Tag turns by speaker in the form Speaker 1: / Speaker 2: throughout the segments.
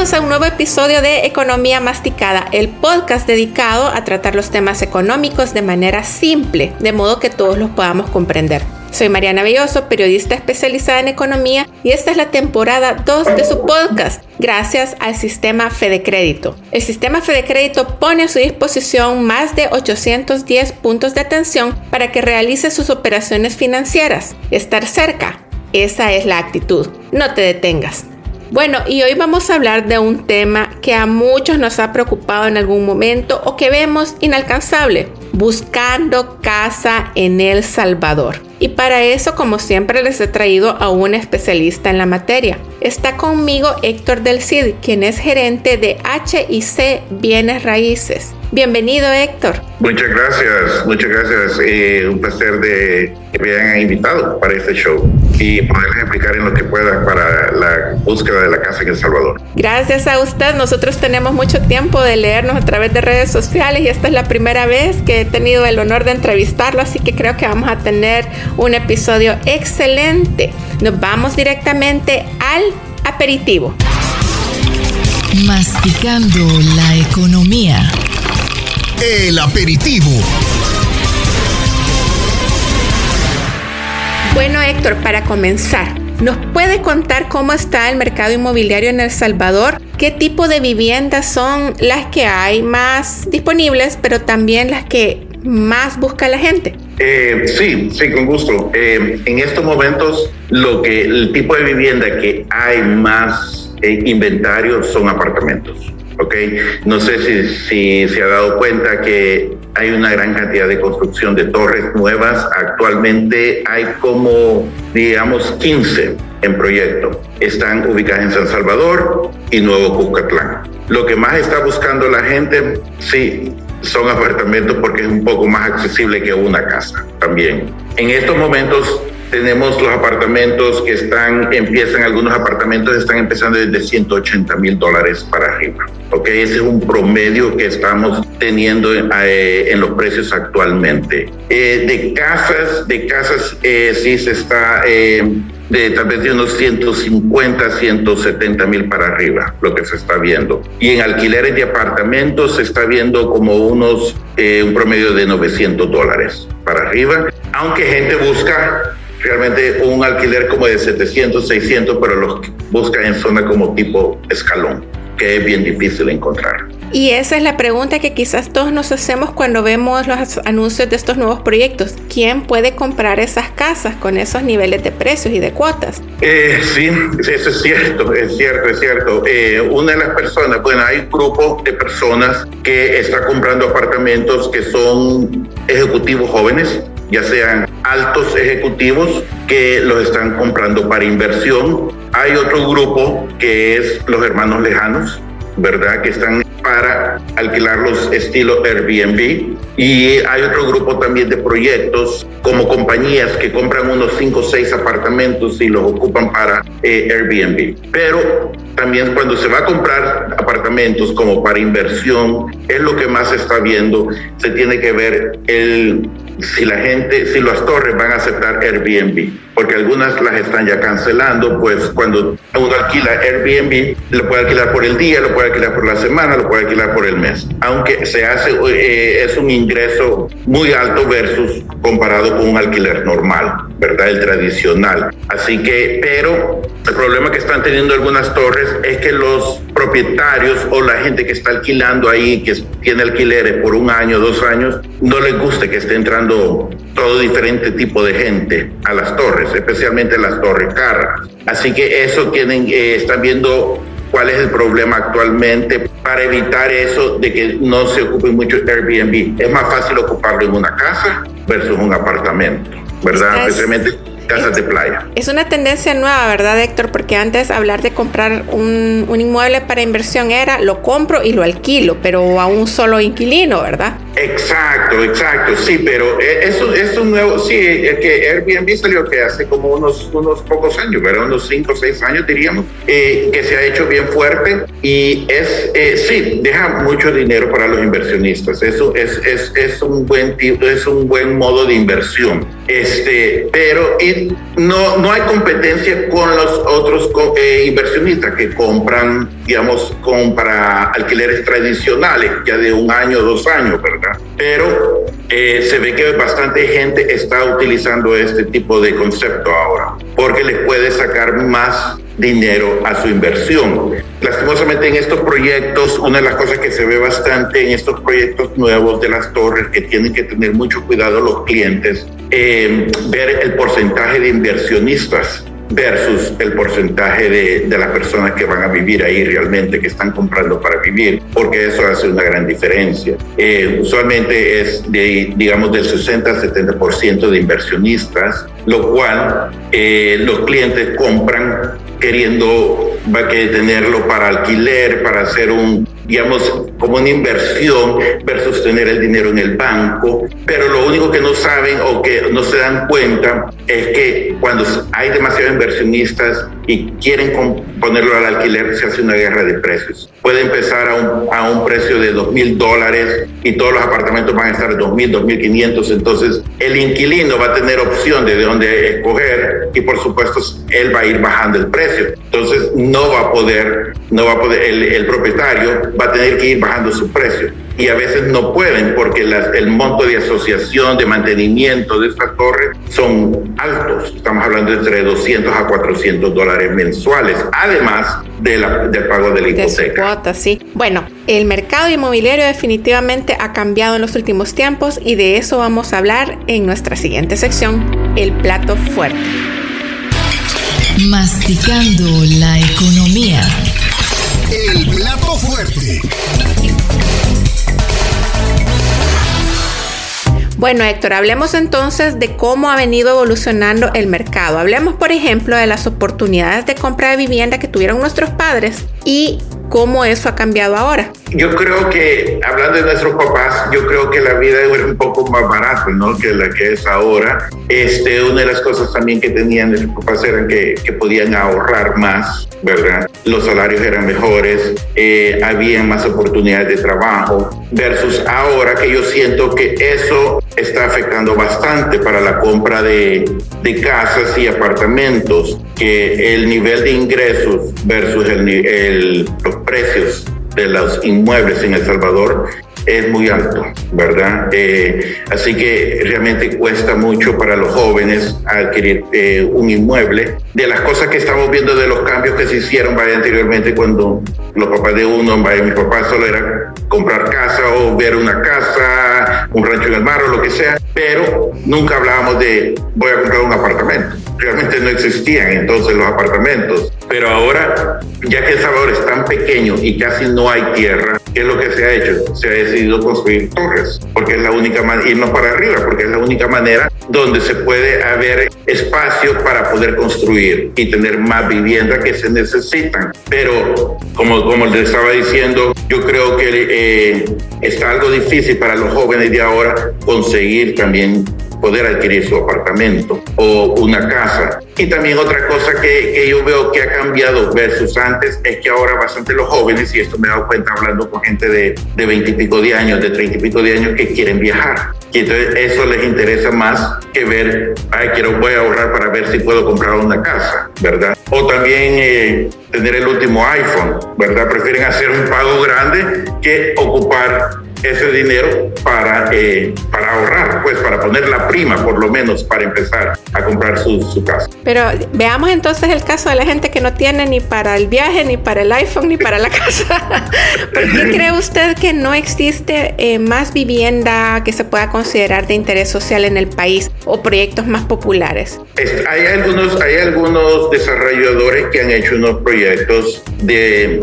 Speaker 1: Bienvenidos a un nuevo episodio de Economía Masticada, el podcast dedicado a tratar los temas económicos de manera simple, de modo que todos los podamos comprender. Soy Mariana Belloso, periodista especializada en economía, y esta es la temporada 2 de su podcast, gracias al sistema Fede Crédito. El sistema Fede Crédito pone a su disposición más de 810 puntos de atención para que realice sus operaciones financieras. Estar cerca, esa es la actitud. No te detengas. Bueno, y hoy vamos a hablar de un tema que a muchos nos ha preocupado en algún momento o que vemos inalcanzable, buscando casa en El Salvador. Y para eso, como siempre, les he traído a un especialista en la materia. Está conmigo Héctor Del Cid, quien es gerente de HIC Bienes Raíces. Bienvenido, Héctor.
Speaker 2: Muchas gracias, muchas gracias. Eh, un placer de que me hayan invitado para este show y poderles explicar en lo que pueda para la búsqueda de la casa en El Salvador.
Speaker 1: Gracias a usted. Nosotros tenemos mucho tiempo de leernos a través de redes sociales y esta es la primera vez que he tenido el honor de entrevistarlo, así que creo que vamos a tener un episodio excelente. Nos vamos directamente al aperitivo.
Speaker 3: Masticando la economía.
Speaker 4: El aperitivo.
Speaker 1: Bueno, Héctor, para comenzar, ¿nos puede contar cómo está el mercado inmobiliario en El Salvador? ¿Qué tipo de viviendas son las que hay más disponibles, pero también las que más busca la gente?
Speaker 2: Eh, sí, sí, con gusto. Eh, en estos momentos, lo que el tipo de vivienda que hay más eh, inventario son apartamentos. ¿Ok? No sé si, si se ha dado cuenta que hay una gran cantidad de construcción de torres nuevas. Actualmente hay como, digamos, 15 en proyecto. Están ubicadas en San Salvador y Nuevo Cuscatlán. Lo que más está buscando la gente, sí, son apartamentos porque es un poco más accesible que una casa también. En estos momentos tenemos los apartamentos que están, empiezan, algunos apartamentos están empezando desde 180 mil dólares para arriba. ¿ok? Ese es un promedio que estamos teniendo eh, en los precios actualmente. Eh, de casas, de casas eh, sí se está de tal vez de unos 150, 170 mil para arriba, lo que se está viendo. Y en alquileres de apartamentos se está viendo como unos, un promedio de 900 dólares para arriba, aunque gente busca realmente un alquiler como de 700, 600, pero los busca en zona como tipo escalón, que es bien difícil encontrar.
Speaker 1: Y esa es la pregunta que quizás todos nos hacemos cuando vemos los anuncios de estos nuevos proyectos. ¿Quién puede comprar esas casas con esos niveles de precios y de cuotas?
Speaker 2: Eh, sí, eso es cierto, es cierto, es cierto. Eh, una de las personas, bueno, hay un grupo de personas que está comprando apartamentos que son ejecutivos jóvenes, ya sean altos ejecutivos que los están comprando para inversión. Hay otro grupo que es los hermanos lejanos, ¿verdad? Que están para alquilarlos estilo Airbnb. Y hay otro grupo también de proyectos como compañías que compran unos 5 o 6 apartamentos y los ocupan para eh, Airbnb. Pero también cuando se va a comprar apartamentos como para inversión, es lo que más se está viendo. Se tiene que ver el, si la gente, si las torres van a aceptar Airbnb porque algunas las están ya cancelando, pues cuando uno alquila Airbnb, lo puede alquilar por el día, lo puede alquilar por la semana, lo puede alquilar por el mes, aunque se hace, eh, es un ingreso muy alto versus comparado con un alquiler normal, ¿verdad? El tradicional. Así que, pero el problema que están teniendo algunas torres es que los propietarios o la gente que está alquilando ahí, que tiene alquileres por un año, dos años, no les gusta que esté entrando todo diferente tipo de gente a las torres, especialmente las torres caras. Así que eso tienen, eh, están viendo cuál es el problema actualmente para evitar eso de que no se ocupe mucho Airbnb. Es más fácil ocuparlo en una casa versus un apartamento, ¿verdad? Especialmente casas de playa.
Speaker 1: Es una tendencia nueva, ¿verdad, Héctor? Porque antes hablar de comprar un, un, inmueble para inversión era lo compro y lo alquilo, pero a un solo inquilino, ¿verdad?
Speaker 2: Exacto, exacto, sí, pero eh, eso es un nuevo, sí, es que Airbnb salió que hace como unos, unos pocos años, ¿verdad? Unos 5 o 6 años diríamos, eh, que se ha hecho bien fuerte y es, eh, sí, deja mucho dinero para los inversionistas, eso es, es, es, un, buen, es un buen modo de inversión, este, pero no, no hay competencia con los otros inversionistas que compran, digamos, compra alquileres tradicionales, ya de un año, dos años, ¿verdad? Pero eh, se ve que bastante gente está utilizando este tipo de concepto ahora, porque les puede sacar más dinero a su inversión. Lastimosamente en estos proyectos, una de las cosas que se ve bastante en estos proyectos nuevos de las torres, que tienen que tener mucho cuidado los clientes, eh, ver el porcentaje de inversionistas versus el porcentaje de, de, las personas que van a vivir ahí realmente, que están comprando para vivir, porque eso hace una gran diferencia. Eh, usualmente es, de, digamos, del 60 al 70% de inversionistas, lo cual eh, los clientes compran queriendo va a tenerlo para alquiler, para hacer un, digamos, como una inversión versus tener el dinero en el banco. Pero lo único que no saben o que no se dan cuenta es que cuando hay demasiados inversionistas y quieren ponerlo al alquiler, se hace una guerra de precios. Puede empezar a un, a un precio de dos mil dólares y todos los apartamentos van a estar dos mil, dos mil quinientos. Entonces, el inquilino va a tener opción de, de dónde escoger y, por supuesto, él va a ir bajando el precio. Entonces, no va a poder, no va a poder, el, el propietario va a tener que ir bajando su precio y a veces no pueden porque las, el monto de asociación, de mantenimiento de estas torres son altos. Estamos hablando de entre 200 a 400 dólares mensuales, además de la, del pago de la hipoteca.
Speaker 1: De cuota, sí. Bueno, el mercado inmobiliario definitivamente ha cambiado en los últimos tiempos y de eso vamos a hablar en nuestra siguiente sección, el plato fuerte.
Speaker 3: Masticando la economía.
Speaker 4: El plato fuerte.
Speaker 1: Bueno, Héctor, hablemos entonces de cómo ha venido evolucionando el mercado. Hablemos, por ejemplo, de las oportunidades de compra de vivienda que tuvieron nuestros padres y cómo eso ha cambiado ahora.
Speaker 2: Yo creo que, hablando de nuestros papás, yo creo que la vida era un poco más barata, ¿no? Que la que es ahora. Este, una de las cosas también que tenían nuestros papás eran que, que podían ahorrar más, ¿verdad? Los salarios eran mejores, eh, había más oportunidades de trabajo, versus ahora que yo siento que eso está afectando bastante para la compra de, de casas y apartamentos, que el nivel de ingresos versus el, el, los precios de los inmuebles en El Salvador es muy alto, ¿verdad? Eh, así que realmente cuesta mucho para los jóvenes adquirir eh, un inmueble. De las cosas que estamos viendo de los cambios que se hicieron vaya anteriormente cuando los papás de uno, vaya mi papá solo era comprar casa o ver una casa, un rancho en el mar o lo que sea, pero nunca hablábamos de voy a comprar un apartamento. Realmente no existían entonces los apartamentos, pero ahora, ya que El Salvador es tan pequeño y casi no hay tierra, ¿qué es lo que se ha hecho? Se ha decidido construir torres, porque es la única manera, irnos para arriba, porque es la única manera donde se puede haber espacio para poder construir y tener más vivienda que se necesitan. Pero, como, como les estaba diciendo, yo creo que eh, está algo difícil para los jóvenes de ahora conseguir también poder adquirir su apartamento o una casa. Y también otra cosa que, que yo veo que ha cambiado versus antes es que ahora bastante los jóvenes, y esto me he dado cuenta hablando con gente de, de 20 y pico de años, de 30 y pico de años, que quieren viajar. Y entonces eso les interesa más que ver, ay, quiero, voy a ahorrar para ver si puedo comprar una casa, ¿verdad? O también eh, tener el último iPhone, ¿verdad? Prefieren hacer un pago grande que ocupar ese dinero para, eh, para ahorrar, pues para poner la prima por lo menos para empezar a comprar su, su, casa.
Speaker 1: Pero veamos entonces el caso de la gente que no tiene ni para el viaje, ni para el iPhone, ni para la casa. ¿Por qué cree usted que no existe eh, más vivienda que se pueda considerar de interés social en el país o proyectos más populares?
Speaker 2: hay, algunos, hay algunos desarrolladores que han hecho unos proyectos de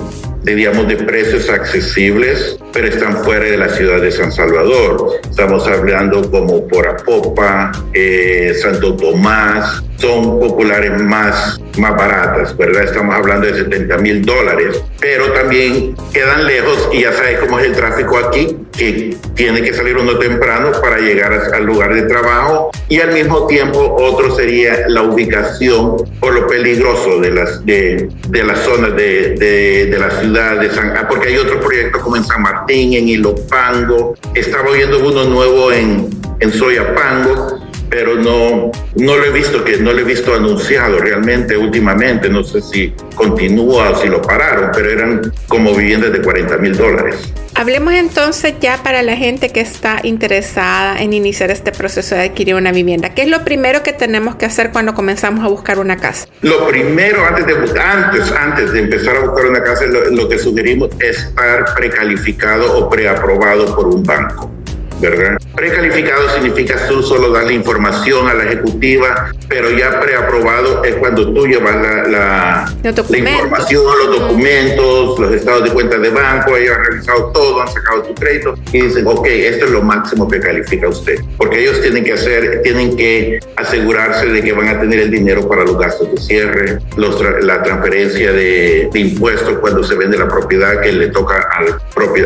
Speaker 2: de, digamos, de precios accesibles, pero están fuera de la ciudad de San Salvador. Estamos hablando como por Apopa, eh, Santo Tomás, son populares más, más baratas, ¿verdad? Estamos hablando de 70 mil dólares, pero también quedan lejos y ya sabes cómo es el tráfico aquí, que tiene que salir uno temprano para llegar al lugar de trabajo y al mismo tiempo otro sería la ubicación por lo peligroso de las, de, de las zonas de, de, de la ciudad de San porque hay otros proyectos como en San Martín, en Ilopango, estaba viendo uno nuevo en, en Soyapango, pero no, no lo he visto que no lo he visto anunciado realmente últimamente. No sé si continúa o si lo pararon, pero eran como viviendas de 40 mil dólares.
Speaker 1: Hablemos entonces ya para la gente que está interesada en iniciar este proceso de adquirir una vivienda. ¿Qué es lo primero que tenemos que hacer cuando comenzamos a buscar una casa?
Speaker 2: Lo primero, antes de, antes, antes de empezar a buscar una casa, lo, lo que sugerimos es estar precalificado o preaprobado por un banco. ¿verdad? Precalificado significa tú solo dar la información a la ejecutiva, pero ya preaprobado es cuando tú llevas la, la, la información, los documentos, los estados de cuenta de banco, ellos han realizado todo, han sacado tu crédito y dicen, ok, esto es lo máximo que califica usted. Porque ellos tienen que hacer, tienen que asegurarse de que van a tener el dinero para los gastos de cierre, los, la transferencia de, de, impuestos cuando se vende la propiedad que le toca al,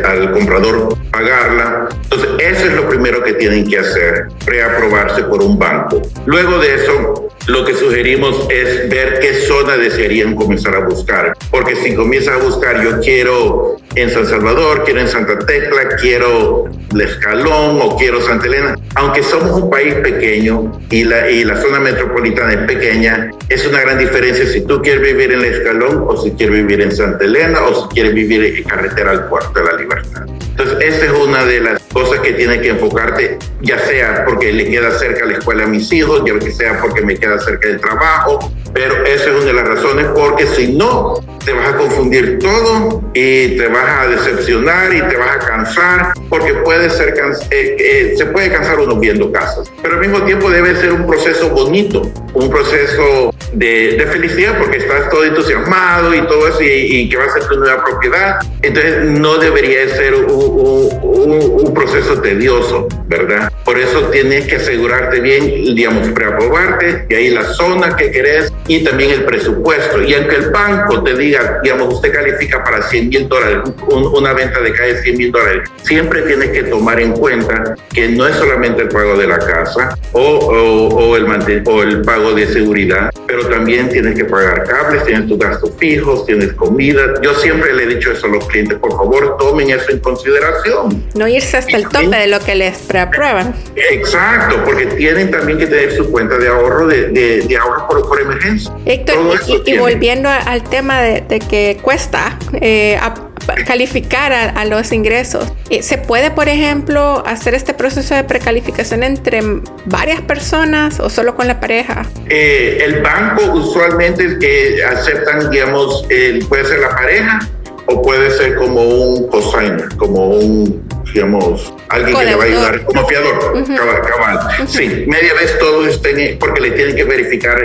Speaker 2: al comprador pagarla. Entonces, eso es lo primero que tienen que hacer, preaprobarse por un banco. Luego de eso, lo que sugerimos es ver qué zona desearían comenzar a buscar. Porque si comienzas a buscar, yo quiero en San Salvador, quiero en Santa Tecla, quiero La Escalón o quiero Santa Elena, aunque somos un país pequeño y la, y la zona metropolitana es pequeña, es una gran diferencia si tú quieres vivir en La Escalón o si quieres vivir en Santa Elena o si quieres vivir en carretera al Puerto de la Libertad. Entonces, esa es una de las cosas que tienes que ya sea porque le queda cerca la escuela a mis hijos, ya sea porque me queda cerca del trabajo, pero esa es una de las razones porque si no, te vas a confundir todo y te vas a decepcionar y te vas a cansar porque puede ser eh, eh, se puede cansar uno viendo casas, pero al mismo tiempo debe ser un proceso bonito, un proceso de, de felicidad porque estás todo entusiasmado y todo eso y, y, que va a ser tu nueva propiedad, entonces no debería ser un, un proceso tedioso, ¿verdad? Por eso tienes que asegurarte bien, digamos, preaprobarte y ahí la zona que querés y también el presupuesto. Y aunque el banco te diga, digamos, usted califica para 100 mil dólares, un, una venta de calle de 100 mil dólares, siempre tienes que tomar en cuenta que no es solamente el pago de la casa o, o, o el, o el pago de seguridad, pero también tienes que pagar cables, tienes tus gastos fijos, tienes comida. Yo siempre le he dicho eso a los clientes, por favor, tomen eso en consideración.
Speaker 1: No irse hasta el tope de lo que les preaprueban.
Speaker 2: Exacto, porque tienen también que tener su cuenta de ahorro de, de, de ahorro por, por, emergencia.
Speaker 1: Héctor, y, y, volviendo al tema de, de que cuesta eh, a, calificar a, a, los ingresos, eh, ¿se puede, por ejemplo, hacer este proceso de precalificación entre varias personas o solo con la pareja?
Speaker 2: Eh, el banco usualmente eh, aceptan, digamos, puede ser la pareja o puede ser como un cosigner, como un digamos, alguien que le va a ayudar como fiador, uh -huh. cabal, cabal. Uh -huh. Sí, media vez todo estén, porque le tienen que verificar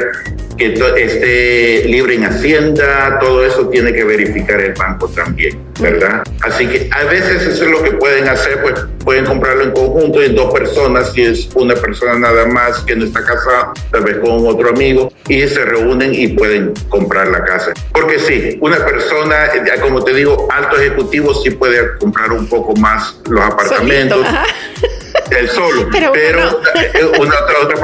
Speaker 2: que esté libre en Hacienda, todo eso tiene que verificar el banco también, ¿verdad? Así que a veces eso es lo que pueden hacer, pues pueden comprarlo en conjunto en dos personas, si es una persona nada más que no está casada, tal vez con otro amigo, y se reúnen y pueden comprar la casa. Porque sí, una persona, como te digo, alto ejecutivo sí puede comprar un poco más los apartamentos. el solo. Pero, una, otra,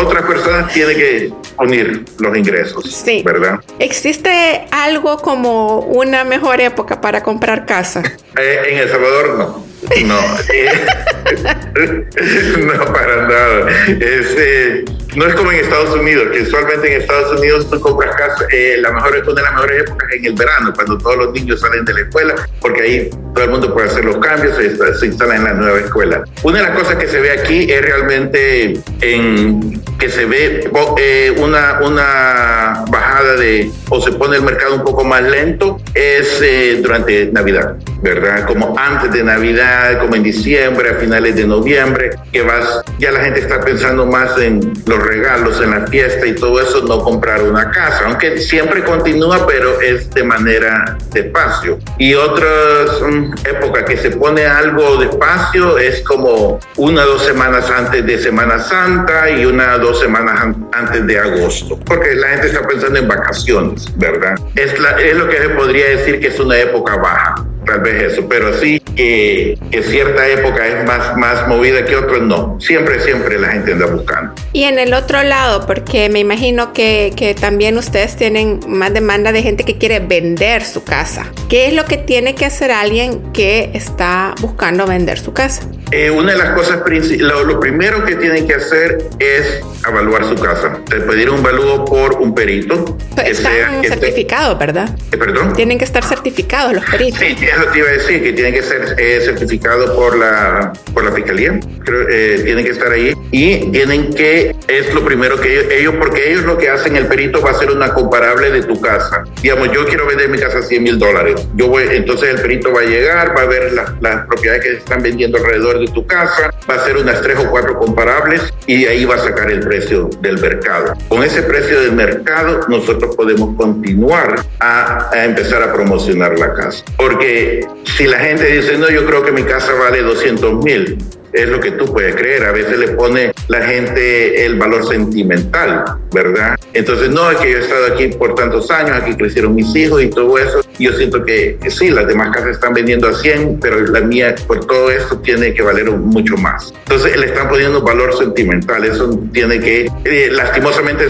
Speaker 2: otras personas tienen que unir los ingresos, sí. ¿verdad?
Speaker 1: ¿Existe algo como una mejor época para comprar casa?
Speaker 2: Eh, en El Salvador no. No, no para nada. Eh, no es como en Estados Unidos, que usualmente en Estados Unidos tú compras casa, eh, la mejor, una de las mejores épocas en el verano, cuando todos los niños salen de la escuela, porque ahí todo el mundo puede hacer los cambios y se instala en la nueva escuela. Una de las cosas que se ve aquí es realmente en que se ve eh, una, una bajada de, o se pone el mercado un poco más lento, es durante Navidad, ¿verdad? Como antes de Navidad como en diciembre, a finales de noviembre, que vas, ya la gente está pensando más en los regalos, en la fiesta y todo eso, no comprar una casa, aunque siempre continúa, pero es de manera despacio. Y otras mm, épocas que se pone algo despacio es como una dos semanas antes de Semana Santa y una dos semanas antes de agosto, porque la gente está pensando en vacaciones, ¿verdad? Es, la, es lo que se podría decir que es una época baja tal vez eso, pero sí que, que, cierta época es más, más movida que otros, no. Siempre, siempre la gente anda buscando.
Speaker 1: Y en el otro lado, porque me imagino que, que también ustedes tienen más demanda de gente que quiere vender su casa. ¿Qué es lo que tiene que hacer alguien que está buscando vender su casa?
Speaker 2: Eh, una de las cosas, lo, lo, primero que tienen que hacer es evaluar su casa, pedir un valúo por un perito.
Speaker 1: Están certificados, ¿verdad?
Speaker 2: Eh, ¿Perdón?
Speaker 1: Tienen que estar certificados los peritos.
Speaker 2: Sí, eso te iba a decir, que tienen que ser eh, certificados por la, por la fiscalía. Creo, tienen que estar ahí y tienen que, es lo primero que ellos, ellos, porque ellos lo que hacen, el perito va a ser una comparable de tu casa. Digamos, yo quiero vender mi casa a 100 mil dólares. Yo voy, entonces el perito va a llegar, va a ver las propiedades que se están vendiendo alrededor de tu casa, va a hacer unas tres o cuatro comparables y ahí va a sacar el precio del mercado. Con ese precio del mercado nosotros podemos continuar a, a empezar a promocionar la casa. Porque si la gente dice, no, yo creo que mi casa vale 200 mil, es lo que tú puedes creer. A veces le pone la gente el valor sentimental, ¿verdad? Entonces, no, es que yo he estado aquí por tantos años, aquí crecieron mis hijos y todo eso. Yo siento que, sí, las demás casas están vendiendo a 100, pero la mía, por todo esto, tiene que valer mucho más. Entonces, le están poniendo valor sentimental. Eso tiene que, eh, lastimosamente,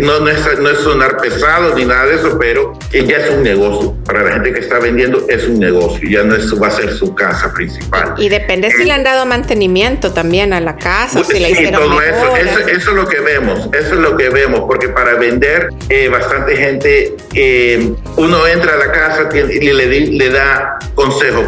Speaker 2: no, no, es, no es sonar pesado ni nada de eso, pero ya es un negocio. Para la gente que está vendiendo, es un negocio. Ya no es, va a ser su casa principal.
Speaker 1: Y depende si le han dado mantenimiento también a la casa, si hicieron todo
Speaker 2: eso, eso, es lo que vemos, eso es lo que vemos, porque para vender, eh, bastante gente, eh, uno entra a la casa y le, le da consejo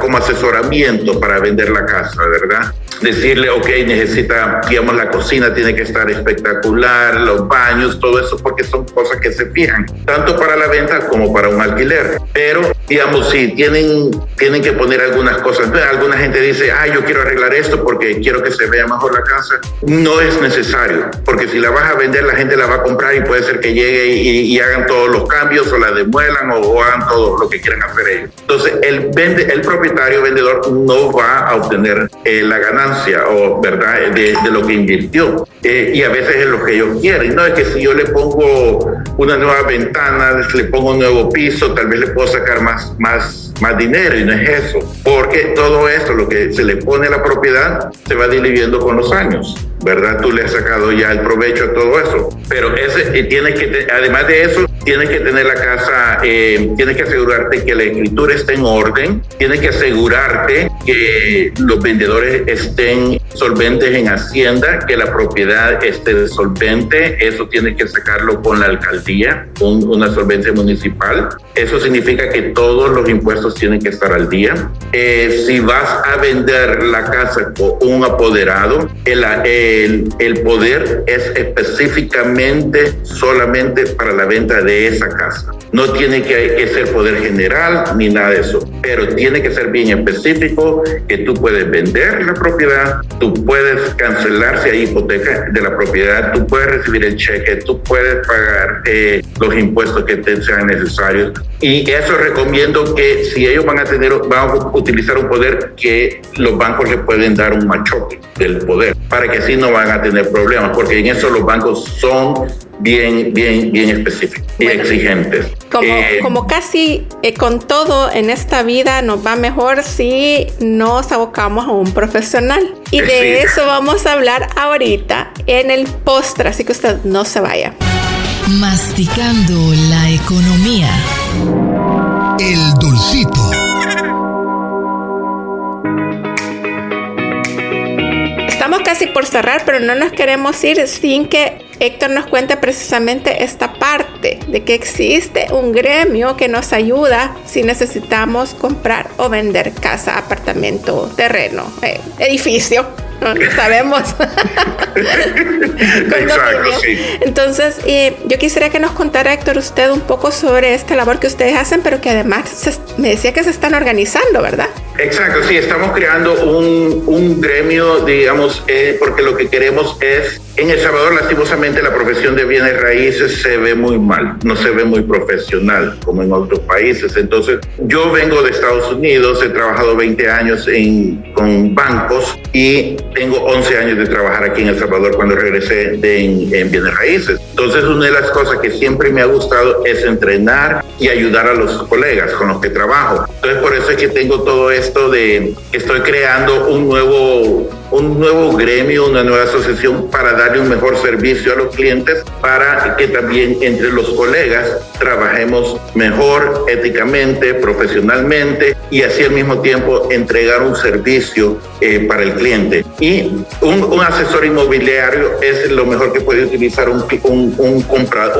Speaker 2: como asesoramiento para vender la casa, ¿verdad? Decirle, ok, necesita, digamos, la cocina tiene que estar espectacular, los baños, todo eso, porque son cosas que se fijan, tanto para la venta como para un alquiler. Pero, digamos, si tienen, tienen que poner algunas cosas, alguna gente dice, ah, yo quiero arreglar esto porque quiero que se vea mejor la casa. No es necesario, porque si la vas a vender, la gente la va a comprar y puede ser que llegue y, hagan todos los cambios o la demuelan o, hagan todo lo que quieran hacer ellos. Entonces, el, vende, el propietario vendedor no va a obtener eh, la ganancia o verdad de, lo que invirtió. Eh, y a veces es lo que ellos quieren. No es que si yo le pongo una nueva ventana, le pongo un nuevo piso, tal vez le puedo sacar más, más, más dinero y no es eso. Porque todo esto, lo que se le pone a la propiedad se va diluyendo con los años, ¿verdad? Tú le has sacado ya el provecho a todo eso. Pero ese, tienes que, además de eso, tienes que tener la casa, eh, tienes que asegurarte que la escritura esté en orden, tienes que asegurarte que los vendedores estén solventes en Hacienda, que la propiedad esté solvente, eso tienes que sacarlo con la alcaldía, una solvencia municipal. Eso significa que todos los impuestos tienen que estar al día. Eh, si vas a vender la casa con un apoderado, el, el, el poder es específicamente solamente para la venta de esa casa. No tiene que, que, ser poder general ni nada de eso, pero tiene que ser bien específico que tú puedes vender la propiedad, tú puedes cancelar si hay hipoteca de la propiedad, tú puedes recibir el cheque, tú puedes pagar eh, los impuestos que te sean necesarios. Y eso recomiendo que si ellos van a tener, van a utilizar un poder que los bancos le pueden dar un machote del poder, para que así no van a tener problemas, porque en eso los bancos son bien, bien, bien específicos y exigentes.
Speaker 1: Como, eh, como casi eh, con todo en esta vida nos va mejor si nos abocamos a un profesional. Y de eso vamos a hablar ahorita en el postre, así que usted no se vaya.
Speaker 3: Masticando la economía.
Speaker 4: El dulcito.
Speaker 1: Casi por cerrar, pero no nos queremos ir sin que Héctor nos cuente precisamente esta parte de que existe un gremio que nos ayuda si necesitamos comprar o vender casa, apartamento, terreno, eh, edificio. No, sabemos.
Speaker 2: Exacto, sí.
Speaker 1: Entonces, eh, yo quisiera que nos contara, Héctor, usted un poco sobre esta labor que ustedes hacen, pero que además me decía que se están organizando, ¿verdad?
Speaker 2: Exacto, sí, estamos creando un, un gremio, digamos, eh, porque lo que queremos es, en El Salvador, lastimosamente, la profesión de bienes raíces se ve muy mal, no se ve muy profesional como en otros países. Entonces, yo vengo de Estados Unidos, he trabajado 20 años en, con bancos y tengo 11 años de trabajar aquí en El Salvador cuando regresé de, en, en bienes raíces. Entonces, una de las cosas que siempre me ha gustado es entrenar y ayudar a los colegas con los que trabajo. Entonces, por eso es que tengo todo esto de estoy creando un nuevo un nuevo gremio, una nueva asociación para darle un mejor servicio a los clientes, para que también entre los colegas trabajemos mejor éticamente, profesionalmente y así al mismo tiempo entregar un servicio eh, para el cliente. Y un, asesor inmobiliario es lo mejor que puede utilizar un, un, un,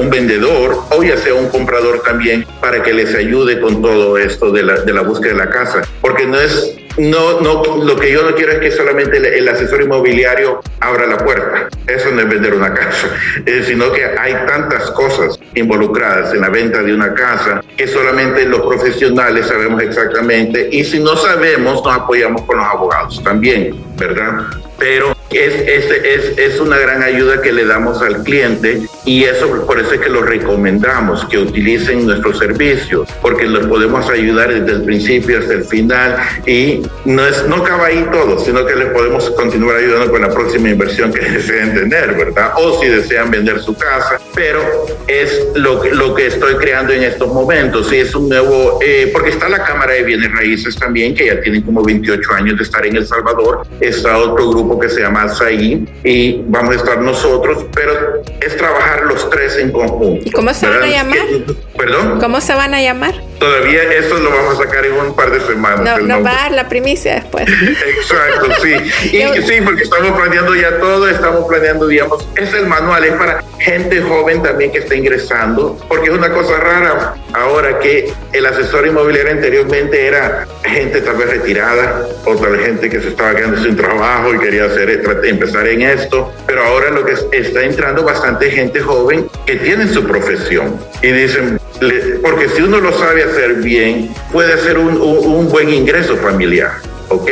Speaker 2: un vendedor o ya sea un comprador también para que les ayude con todo esto de la, de la búsqueda de la casa. Porque no es no, no, lo que yo no quiero es que solamente el, asesor inmobiliario abra la puerta. Eso no es vender una casa, eh, sino que hay tantas cosas involucradas en la venta de una casa que solamente los profesionales sabemos exactamente y si no sabemos nos apoyamos con los abogados también, ¿verdad? Pero es, es, es, es, una gran ayuda que le damos al cliente y eso por eso es que lo recomendamos, que utilicen nuestros servicios, porque los podemos ayudar desde el principio hasta el final y no, es, no acaba ahí todo, sino que les podemos continuar ayudando con la próxima inversión que deseen tener, ¿verdad? O si desean vender su casa, pero es lo que, lo que estoy creando en estos momentos y es un nuevo, eh, porque está la Cámara de Bienes Raíces también, que ya tienen como 28 años de estar en El Salvador, está otro grupo que se llama SAI y vamos a estar nosotros, pero es trabajar los tres en conjunto.
Speaker 1: ¿Y cómo se van a llamar?
Speaker 2: ¿Perdón?
Speaker 1: ¿Cómo se van a llamar?
Speaker 2: Todavía eso lo vamos a sacar en un par de semanas.
Speaker 1: No, nos va a dar la primicia después.
Speaker 2: Exacto, sí. Y sí, porque estamos planeando ya todo, estamos planeando, digamos, es el manual, es para gente joven también que está ingresando, porque es una cosa rara ahora que el asesor inmobiliario anteriormente era gente tal vez retirada o tal vez gente que se estaba quedando sin trabajo y quería hacer, empezar en esto, pero ahora lo que está entrando bastante gente joven que tiene su profesión y dicen, porque si uno lo sabe hacer bien, puede ser un, un, un buen ingreso familiar, ¿ok?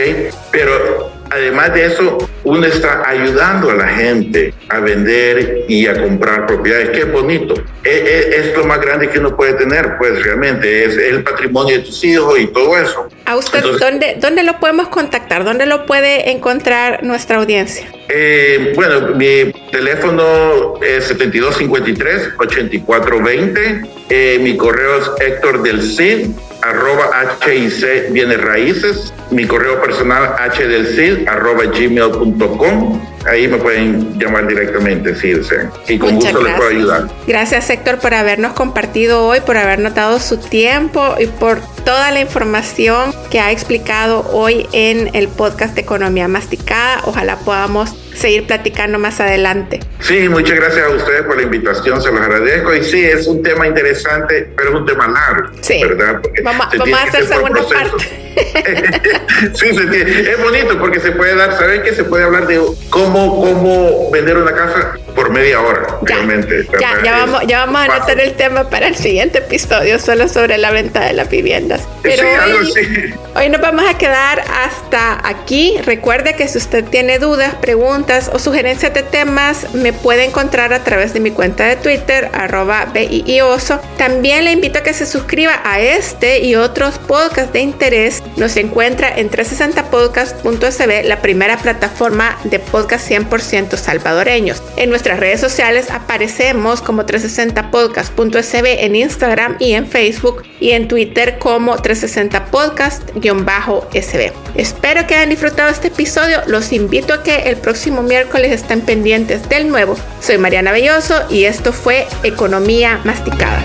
Speaker 2: Pero además de eso, uno está ayudando a la gente a vender y a comprar propiedades. Qué bonito. Es, es, es, lo más grande que uno puede tener, pues realmente es el patrimonio de tus hijos y todo eso.
Speaker 1: ¿A usted Entonces, ¿dónde, dónde lo podemos contactar? ¿Dónde lo puede encontrar nuestra audiencia?
Speaker 2: Eh, bueno, mi teléfono es 7253-8420. Eh, mi correo es Héctor del Cid arroba HIC Bienes Raíces, mi correo personal hdelcid arroba gmail.com. Ahí me pueden llamar directamente si desean. Y con Muchas gusto gracias. les puedo ayudar.
Speaker 1: Gracias Héctor por habernos compartido hoy, por habernos dado su tiempo y por toda la información que ha explicado hoy en el podcast de Economía Masticada. Ojalá podamos seguir platicando más adelante.
Speaker 2: Sí, muchas gracias a ustedes por la invitación, se los agradezco. Y sí, es un tema interesante, pero es un tema largo,
Speaker 1: sí.
Speaker 2: ¿verdad?
Speaker 1: Porque vamos, vamos a hacer segunda parte.
Speaker 2: sí, se es bonito porque se puede dar, ¿saben que se puede hablar de cómo, cómo vender una casa por media hora,
Speaker 1: ya,
Speaker 2: realmente.
Speaker 1: Ya, ya vamos, ya vamos a anotar el tema para el siguiente episodio, solo sobre la venta de las viviendas. Pero
Speaker 2: sí, algo
Speaker 1: hoy, hoy nos vamos a quedar hasta aquí. Recuerde que si usted tiene dudas, preguntas o sugerencias de temas, me puede encontrar a través de mi cuenta de Twitter, arroba BIIOSO. También le invito a que se suscriba a este y otros podcasts de interés. Nos encuentra en 360podcast.sb, la primera plataforma de podcast 100% salvadoreños. En nuestras redes sociales aparecemos como 360podcast.sb en Instagram y en Facebook y en Twitter como 360podcast-sb. Espero que hayan disfrutado este episodio. Los invito a que el próximo miércoles estén pendientes del nuevo. Soy Mariana Belloso y esto fue Economía Masticada.